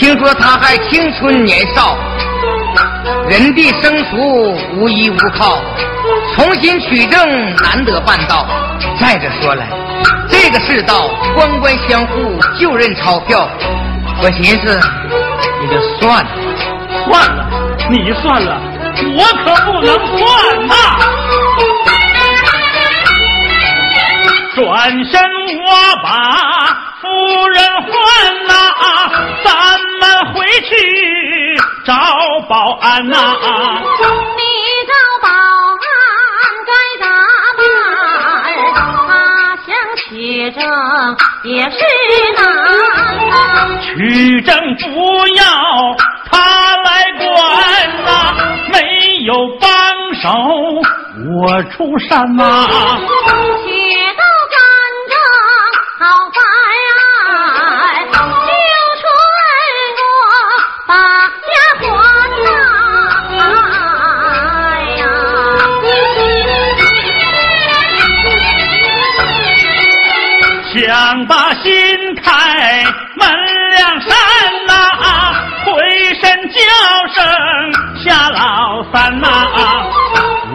听说他还青春年少，人地生疏，无依无靠，重新取证难得办到。再者说了，这个世道官官相护，就认钞票。我寻思，你就算了，算了，你算了，我可不能算呐！转身我把夫人唤呐，咱们回去找保安呐。你找保安该咋办？他想取证也是难。取证不要他来管呐，没有帮手我出山呐。把心开门梁山呐，回身叫声夏老三呐，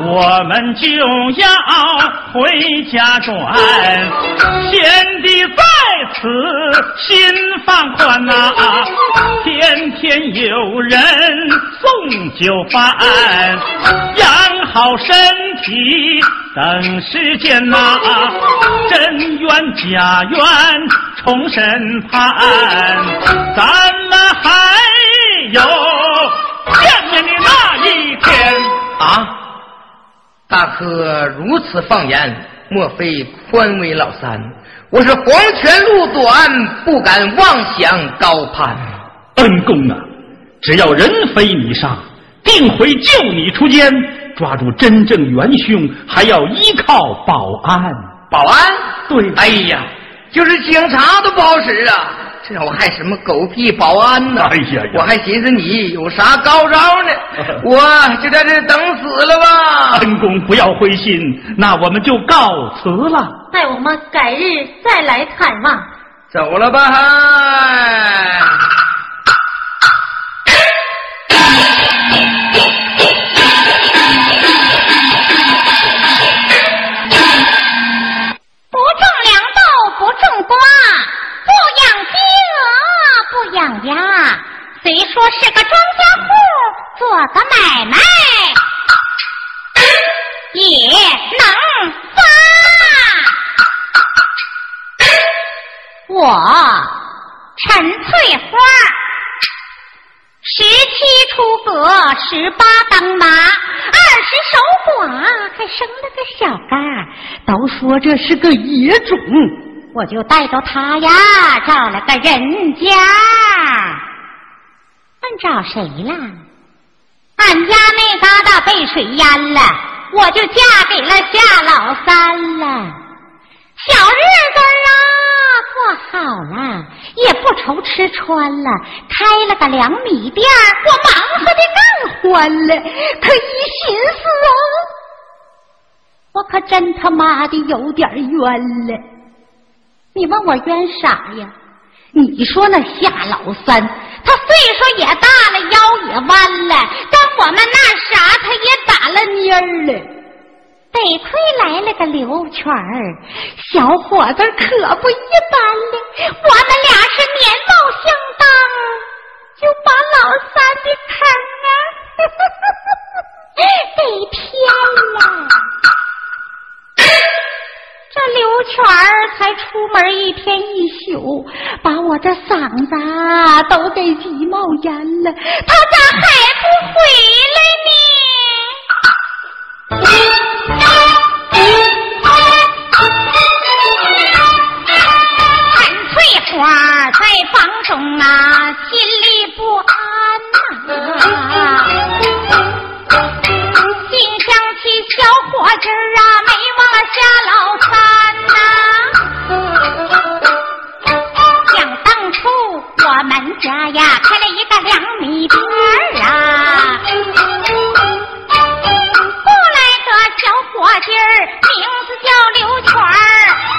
我们就要回家转。贤弟在此心放宽呐，天天有人送酒饭，养好身体。等时间呐，真冤假冤重审判，咱们还有见面的那一天啊！大哥如此放言，莫非宽慰老三？我是黄泉路短，不敢妄想高攀。恩公啊，只要人非你杀，定会救你出监。抓住真正元凶，还要依靠保安。保安？对。哎呀，就是警察都不好使啊！这让我害什么狗屁保安呢？哎呀，我还寻思你有啥高招呢，我就在这等死了吧。恩公不要灰心，那我们就告辞了。待我们改日再来探望。走了吧。说是个庄稼户，做个买卖也能发。我陈翠花，十七出阁，十八当妈，二十守寡，还生了个小干都说这是个野种，我就带着他呀，找了个人家。问找谁了？俺家那疙瘩被水淹了，我就嫁给了夏老三了。小日子啊过好了，也不愁吃穿了，开了个粮米店，我忙活的更欢了。可一寻思啊，我可真他妈的有点冤了。你问我冤啥呀？你说那夏老三。他岁数也大了，腰也弯了，跟我们那啥，他也打了蔫儿了。得亏来了个刘全儿，小伙子可不一般了。我们俩是年貌相当，就把老三的坑啊，给填了。这刘全儿才出门一天一宿，把我这嗓子都给急冒烟了。他咋还不回来呢？陈翠花在房中啊，心里不安呐，心想起小伙计儿啊，没忘了下楼。家呀，开了一个粮米店儿啊！过来个小伙计儿，名字叫刘全儿，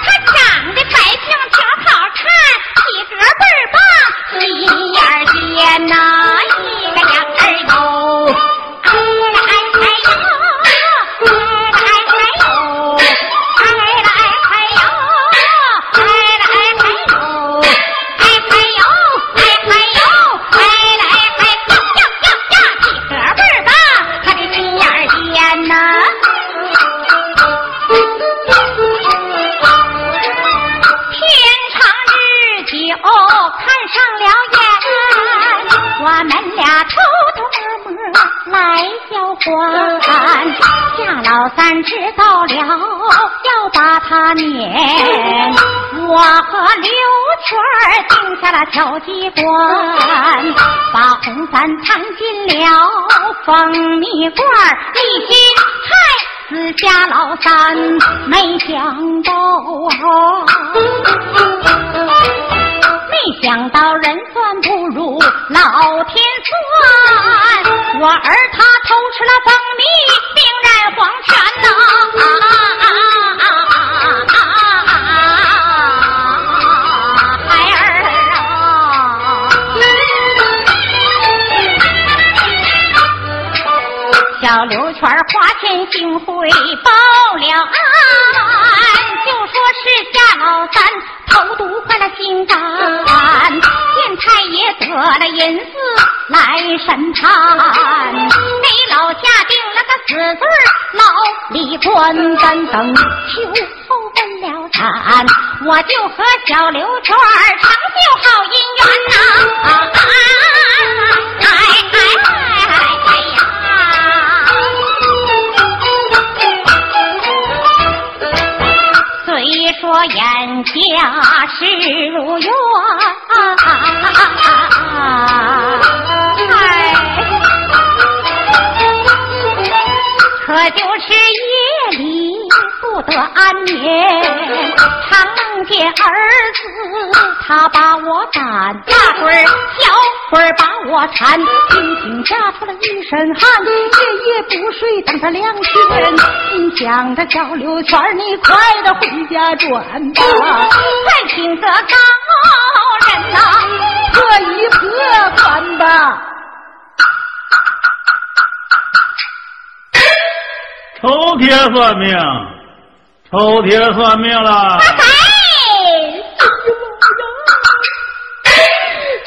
他长得白净挺好看，体格倍儿棒，心眼尖。呐官。夏老三知道了，要把他撵。我和刘全定下了调机关，把红三藏进了蜂蜜罐，一心害。死夏老三，没想到，没想到人算不如老天算，我儿他偷吃了蜂蜜，病染黄泉呐。小刘全花钱行贿报了案，就说是夏老三投毒坏了心肝，县太爷得了银子来审判，给老夏定了个死罪牢里关干等秋后分了产，我就和小刘全成就好姻缘呐！哎哎哎说眼下事如愿，可就是夜里不得安眠，常见儿子他把我赶，大会儿小会儿把我缠，轻轻吓出了一身汗，夜夜不睡等他两天，心想着小刘圈你快的回家转吧，再请个高人呐，破一破关吧。抽铁算命，抽铁算命了。哎，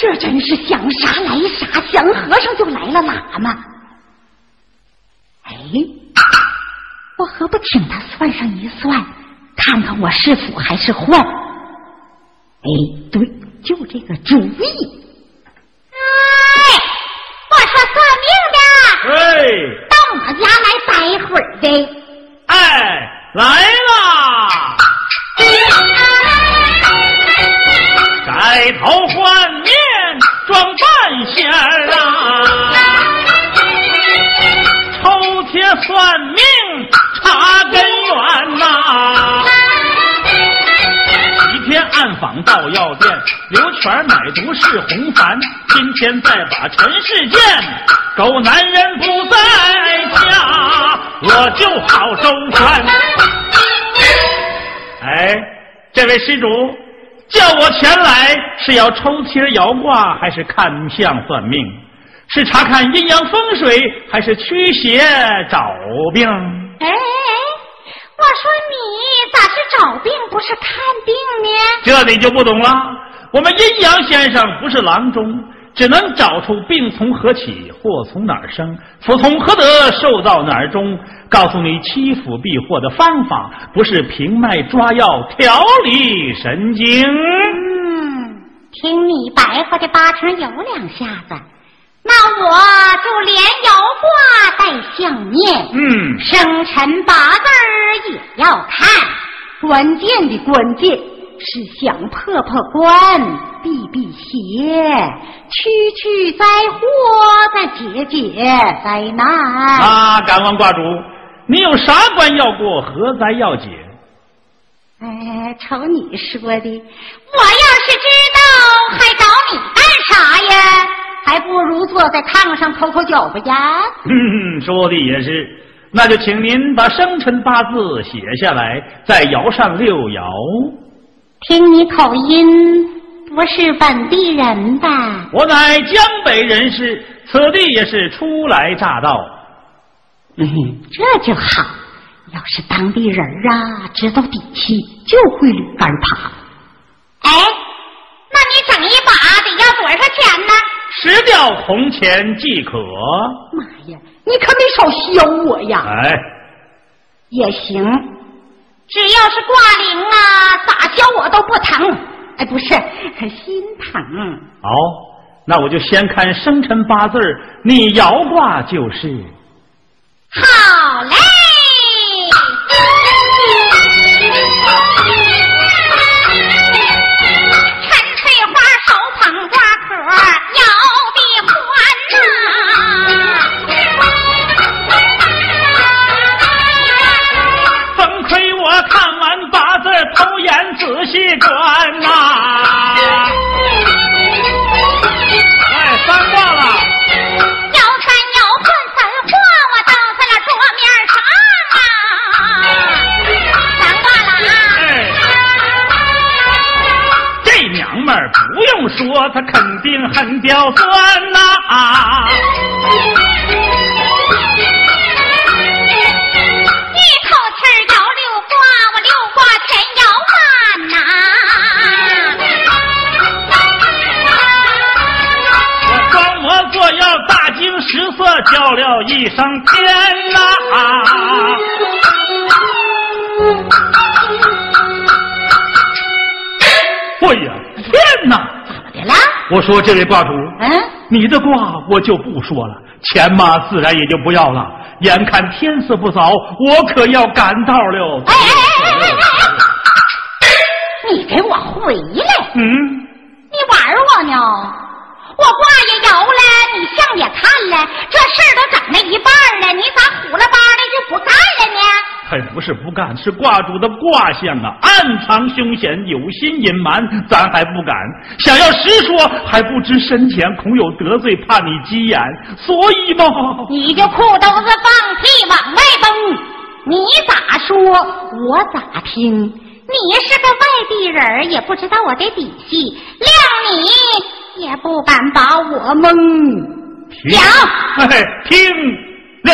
这真是想啥来啥，想和尚就来了喇嘛。哎，我何不请他算上一算，看看我是福还是祸？哎，对，就这个主意。哎，我说算命的，哎，到我家来待会儿的。到药店，刘全买毒是红凡，今天再把陈世见，狗男人不在家，我就好周全。哎，这位施主，叫我前来是要抽签摇卦，还是看相算命？是查看阴阳风水，还是驱邪找病？哎哎，我说你找病不是看病呢？这你就不懂了。我们阴阳先生不是郎中，只能找出病从何起，祸从哪儿生，福从何得，寿到哪儿终，告诉你欺福避祸的方法，不是平脉抓药调理神经。嗯，听你白话的八成有两下子，那我就连摇卦带相念，嗯，生辰八字儿也要看。关键的关键是想破破关，避避邪，驱驱灾祸，再解解灾难。啊，敢问卦主，你有啥关要过，何灾要解？哎，瞅你说的，我要是知道，还找你干啥呀？还不如坐在炕上抠抠脚巴呀。嗯，说的也是。那就请您把生辰八字写下来，再摇上六爻。听你口音，不是本地人吧？我乃江北人士，此地也是初来乍到。嗯，这就好。要是当地人啊，知道底气，就会驴杆爬。哎，那你整一把得要多少钱呢？十吊红钱即可。妈呀，你可没少削我呀！哎，也行，只要是挂铃啊，咋削我都不疼。哎，不是，心疼。好，那我就先看生辰八字你摇卦就是。好嘞。我说这位卦主，嗯，你的卦我就不说了，钱嘛自然也就不要了。眼看天色不早，我可要赶道了。哎哎哎哎哎哎！你给我回来！嗯，你玩我呢？我卦也摇了，你相也看了，这事儿都整了一半了，你咋虎了吧的就不干了呢？还不是不干，是卦主的卦象啊，暗藏凶险，有心隐瞒，咱还不敢。想要实说，还不知深浅，恐有得罪，怕你急眼，所以嘛，你就裤兜子放屁往外崩，你咋说我咋听。你是个外地人，也不知道我的底细，谅你也不敢把我蒙。听了，嘿，听了。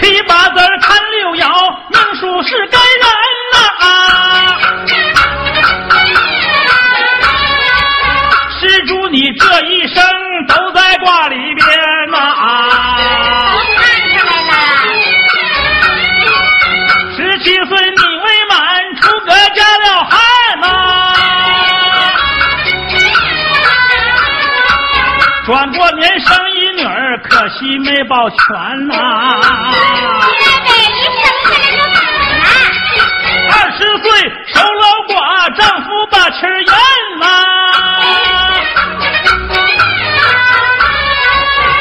七八字儿看六爻，命数是该人呐、啊施主你这一生都在卦里边儿，可惜没保全呐、妹妹一生下来就死了。二十岁守老寡，丈夫把气儿咽呐、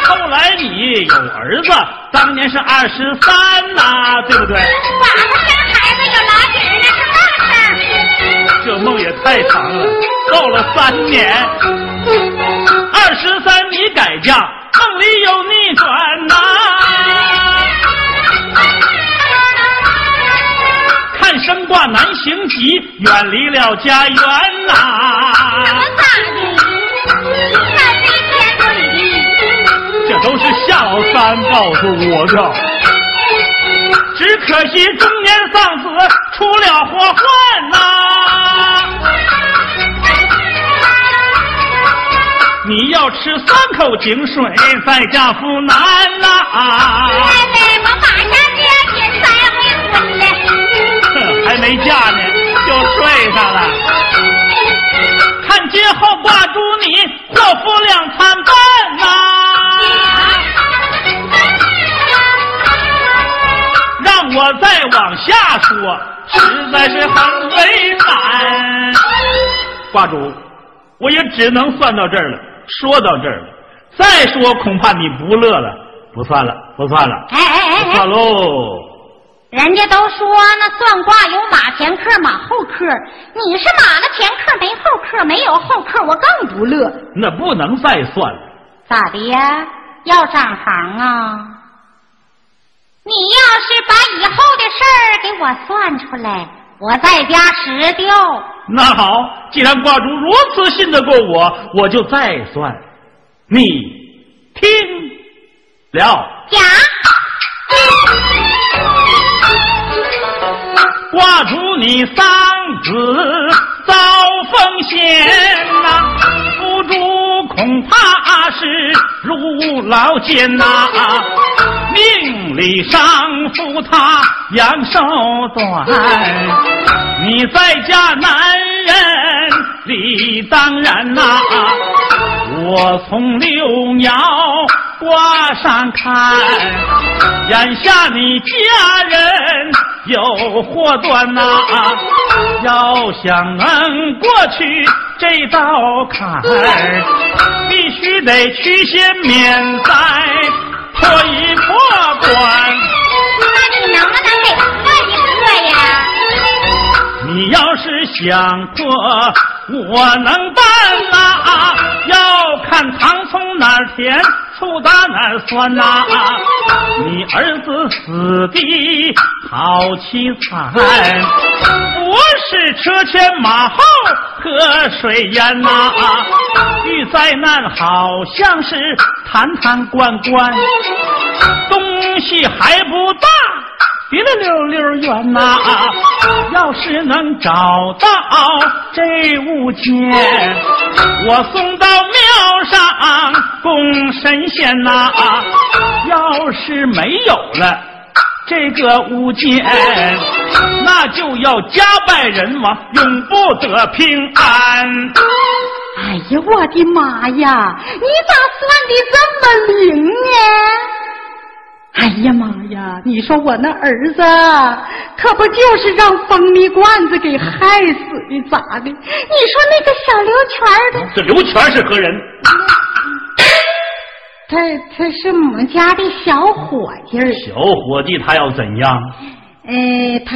后来你有儿子，当年是二十三呐，对不对？寡妇生孩子有老底儿，那是大事这梦也太长了，够了三年。二十三你改嫁，梦里有逆转呐、看生挂难行吉，远离了家园呐、这都是夏老三告诉我的。只可惜中年丧子出了祸患呐、你要吃三口井水，再嫁夫难呐、妹妹，我马上就要结三回婚了。哼，还没嫁呢，就睡上了。看今后挂住你，祸福两餐半呐、让我再往下说，实在是很为难。挂主，我也只能算到这儿了，说到这儿了。再说恐怕你不乐了，不算了，不算了，哎哎哎算！喽。人家都说那算卦有马前客、马后客，你是马了前客没后客，没有后客，我更不乐。那不能再算了。咋的呀？要涨行啊？你要是把以后的事儿给我算出来，我再加十吊。那好，既然卦主如此信得过我，我就再算。你听了，讲，卦主你丧子遭风险呐、夫主恐怕是入牢监呐、命里上负他阳寿短，你在家男人理当然呐，我从六鸟挂上看，眼下你家人有祸端呐，要想能过去这道坎，必须得去先免灾，破一破关。那你能不能给破一破呀？你要是想破，我能办呐、要看糖从哪儿甜，醋打哪儿酸呐、你儿子死的好凄惨，不是车前马后喝水淹呐、遇灾难好像是坛坛罐罐，东西还不大。别的溜溜圆呐、要是能找到这物件，我送到庙上供神仙呐、要是没有了这个物件，那就要家败人亡，永不得平安。哎呀，我的妈呀！你咋算的这么灵呢？哎呀妈呀！你说我那儿子可不就是让蜂蜜罐子给害死的？咋的？你说那个小刘全儿他这刘全是何人？他他是我们家的小伙计儿。小伙计，他要怎样？呃，他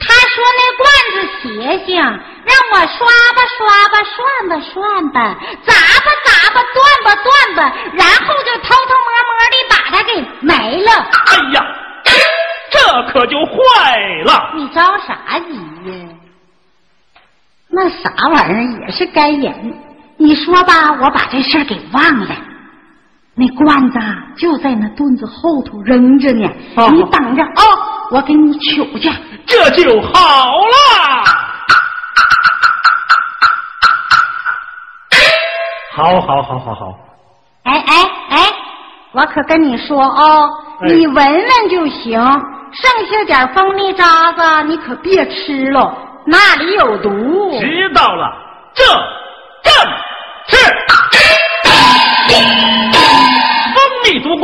他说那罐子邪性，让我刷吧刷吧，涮吧涮吧，砸吧砸吧，断吧断吧，然后就偷偷摸摸的把它给没了。哎呀，这可就坏了！你着啥急呀？那啥玩意儿也是该人。你说吧，我把这事儿给忘了。那罐子啊就在那墩子后头扔着呢，哦你等着啊、我给你取去。这就好了。好好好好好，哎哎哎，我可跟你说哦，哎你闻闻就行，剩下点蜂蜜渣子你可别吃了，那里有毒。知道了，这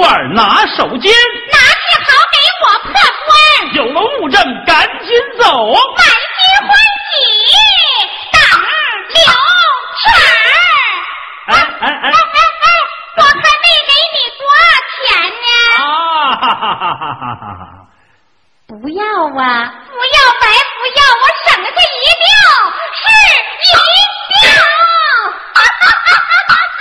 蜂蜜毒罐拿手间，拿去好给我破关，有了物证赶紧走。满心欢喜等刘全儿。哎哎哎哎哎哎，我还没给你多少钱呢？啊哈哈哈哈哈哈！不要啊！不要白不要，我省下一吊是一吊。老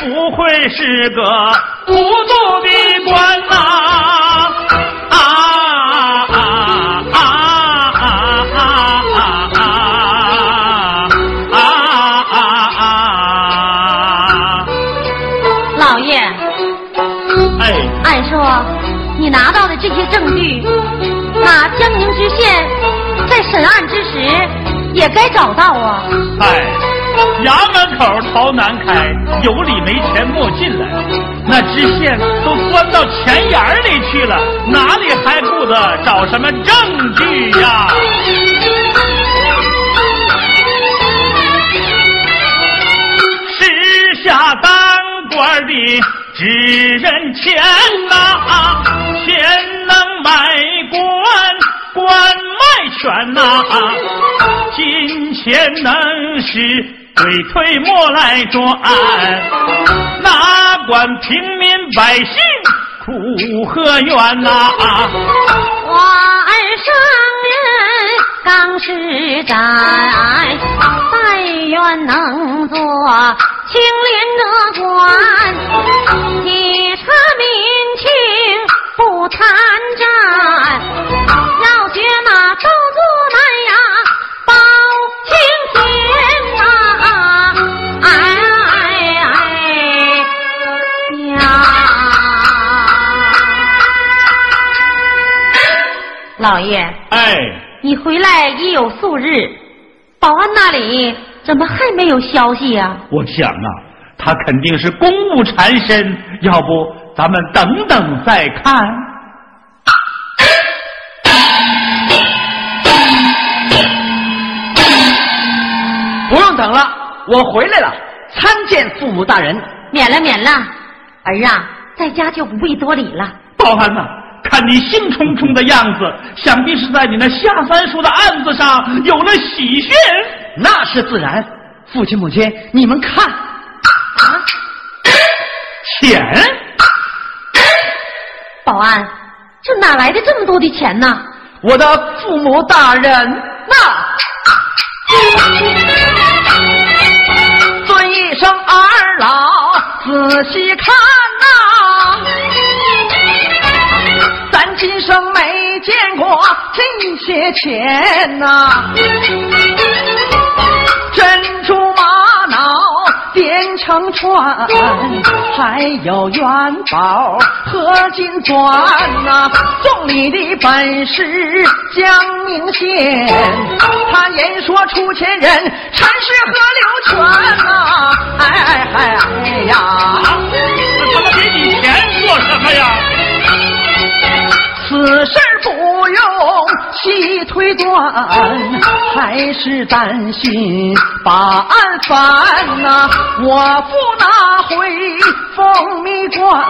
不会是个糊涂的官呐、啊！啊啊啊啊啊啊啊啊啊！老爷，哎，按说你拿到的这些证据，那江宁知县在审案之时也该找到啊！哎。衙门口朝南开，有理没钱莫进来。那知县都钻到钱眼里去了，哪里还顾得找什么证据呀？时下当官的只认钱呐、钱能买官，官卖权呐、金钱能使鬼推磨来转，哪管平民百姓苦和冤呐、我儿上任刚实在，但愿能做清廉的官，哎，你回来已有数日，保安那里怎么还没有消息呀、我想啊，他肯定是公务缠身，要不咱们等等再看。不用等了，我回来了，参见父母大人。免了，免了，儿啊，在家就不必多礼了。保安呐、看你兴冲冲的样子，想必是在你那下三叔的案子上有了喜讯。那是自然。父亲母亲，你们看，啊钱，保安，这哪来的这么多的钱呢？我的父母大人呐，尊一声二老，仔细看呐、今生没见过这些钱呐、珍珠玛瑙编成串，还有元宝合金钻呐、送礼的本是江明县，他言说出钱人陈氏河流泉呐、哎哎哎哎呀！那他们给你钱做什么呀？细推断，还是担心把案翻呐、我不拿回蜂蜜罐，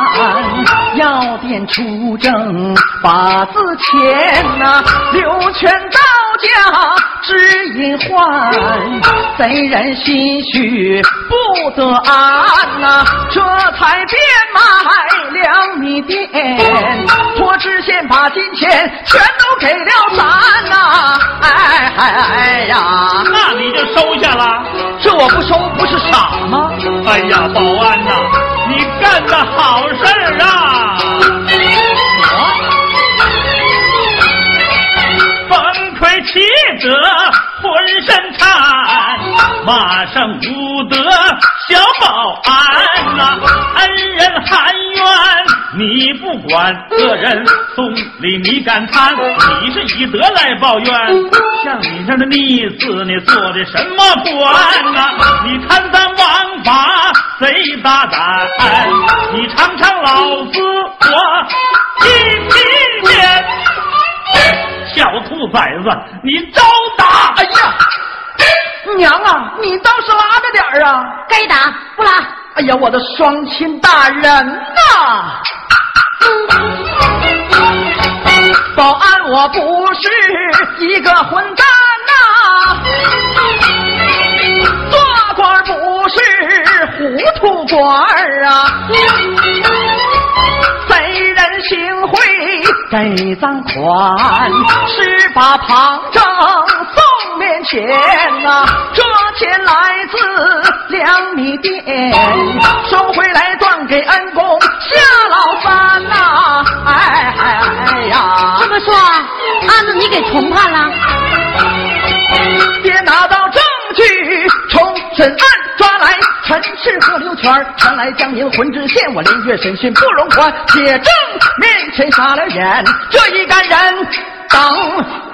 药店出征把字签呐、刘全当家知隐患，贼人心虚不得安呐、这才变卖两米店，托知县把金钱全都给了咱呐、哎哎哎呀，那你就收下了。这我不收不是傻吗？哎呀，保安呐、你干的好事儿啊！得浑身颤，马上无得小保安呐、恩人含冤你不管，个人送礼你敢贪，你是以德来报怨。像你这样的逆子，你做的什么官呐、你贪赃枉法，贼大胆！你尝尝老子我一皮面！小兔崽子，你招打！哎呀，娘啊，你倒是拉着点儿啊！该打不拉。哎呀，我的双亲大人呐、保安，我不是一个混蛋呐、做官不是糊涂官儿啊，贼人行贿给赃款，是把旁证送面前呐、这钱来自两米店，收回来断给恩公夏老三呐、哎哎哎呀！这么说，案子你给重判了？别拿到证据重审案，抓来陈氏和刘全儿，传来江宁浑知县，我连月审讯不容缓，铁证面前傻了眼，这一干人等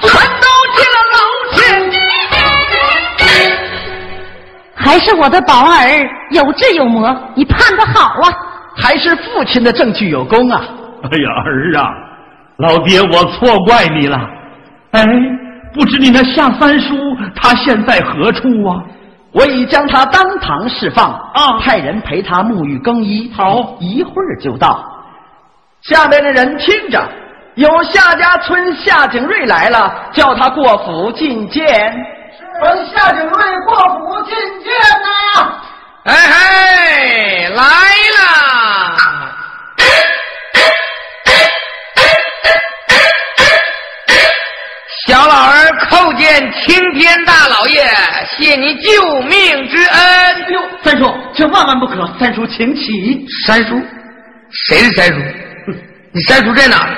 全都进了牢监。还是我的宝儿有志有谋，你判的好啊！还是父亲的证据有功啊！哎呀，儿啊，老爹我错怪你了。哎，不知你那夏三叔他现在何处啊？我已将他当堂释放，啊派人陪他沐浴更衣，好一会儿就到。下面的人听着，有夏家村夏景瑞来了，叫他过府觐见。是，夏景瑞过府觐见呐、哎嘿，来啦！叩见青天大老爷，谢你救命之恩。哎呦，三叔，这万万不可！三叔，请起。三叔，谁是三叔？你三叔在哪？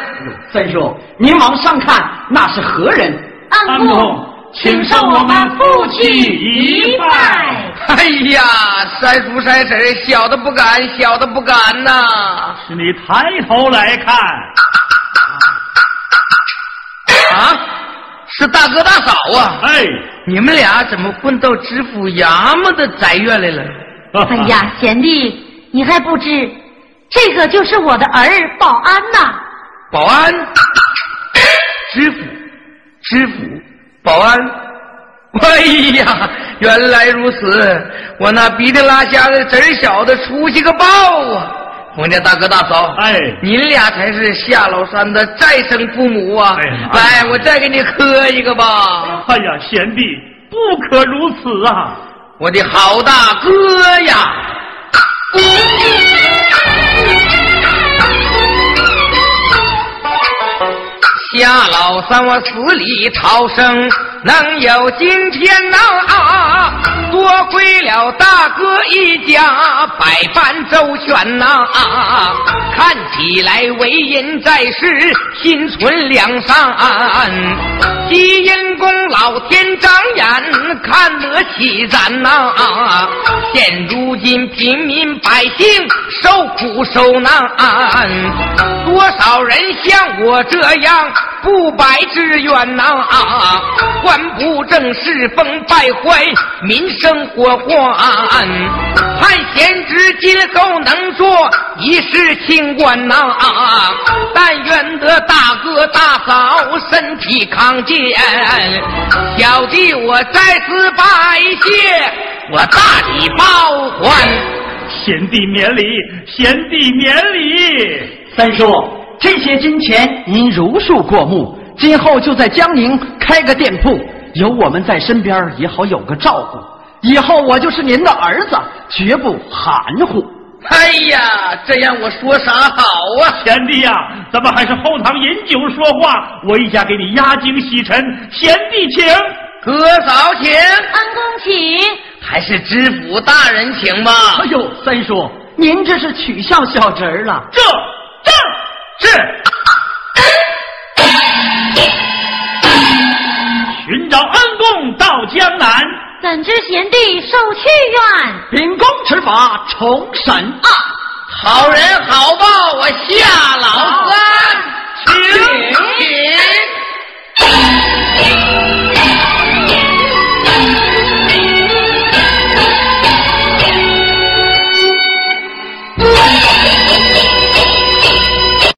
三叔，您往上看，那是何人？安公，请受我们父亲一拜。哎呀，三叔三婶，小的不敢，小的不敢呐。是你抬头来看，啊，是大哥大嫂啊！哎，你们俩怎么混到知府衙门的宅院来了？哎呀，贤弟，你还不知，这个就是我的儿保安呐。保安，知府，知府，保安。哎呀，原来如此！我那鼻涕拉瞎的侄儿小子出息个爆啊！冯家大哥大嫂，哎你俩才是夏老三的再生父母啊！哎来，我再给你磕一个吧！哎呀，贤弟，不可如此啊！我的好大哥呀！夏老三，我死里逃生，能有今天呐、啊多亏了大哥一家百般周旋呐、啊看起来为人在世，心存良善，积阴功老天长眼，看得起咱呐、现如今平民百姓受苦受难，多少人像我这样不白之冤呐、官不正世风败坏，民生祸患。盼贤侄今后能做一世清官呐、但愿得大哥大嫂身体康健，小弟我在此拜谢，我大礼包还。贤弟免礼，贤弟免礼。三叔，这些金钱您如数过目，今后就在江宁开个店铺，有我们在身边也好有个照顾。以后我就是您的儿子，绝不含糊。哎呀，这样我说啥好啊？贤弟呀、咱们还是后堂饮酒说话，我一家给你压惊洗尘。贤弟请。哥嫂请，安公请。还是知府大人请吧。哎呦，三叔，您这是取笑小侄儿了。这这是寻找恩公到江南，怎知贤弟受屈冤？秉公执法，重审案，好人好报，我夏老三，请。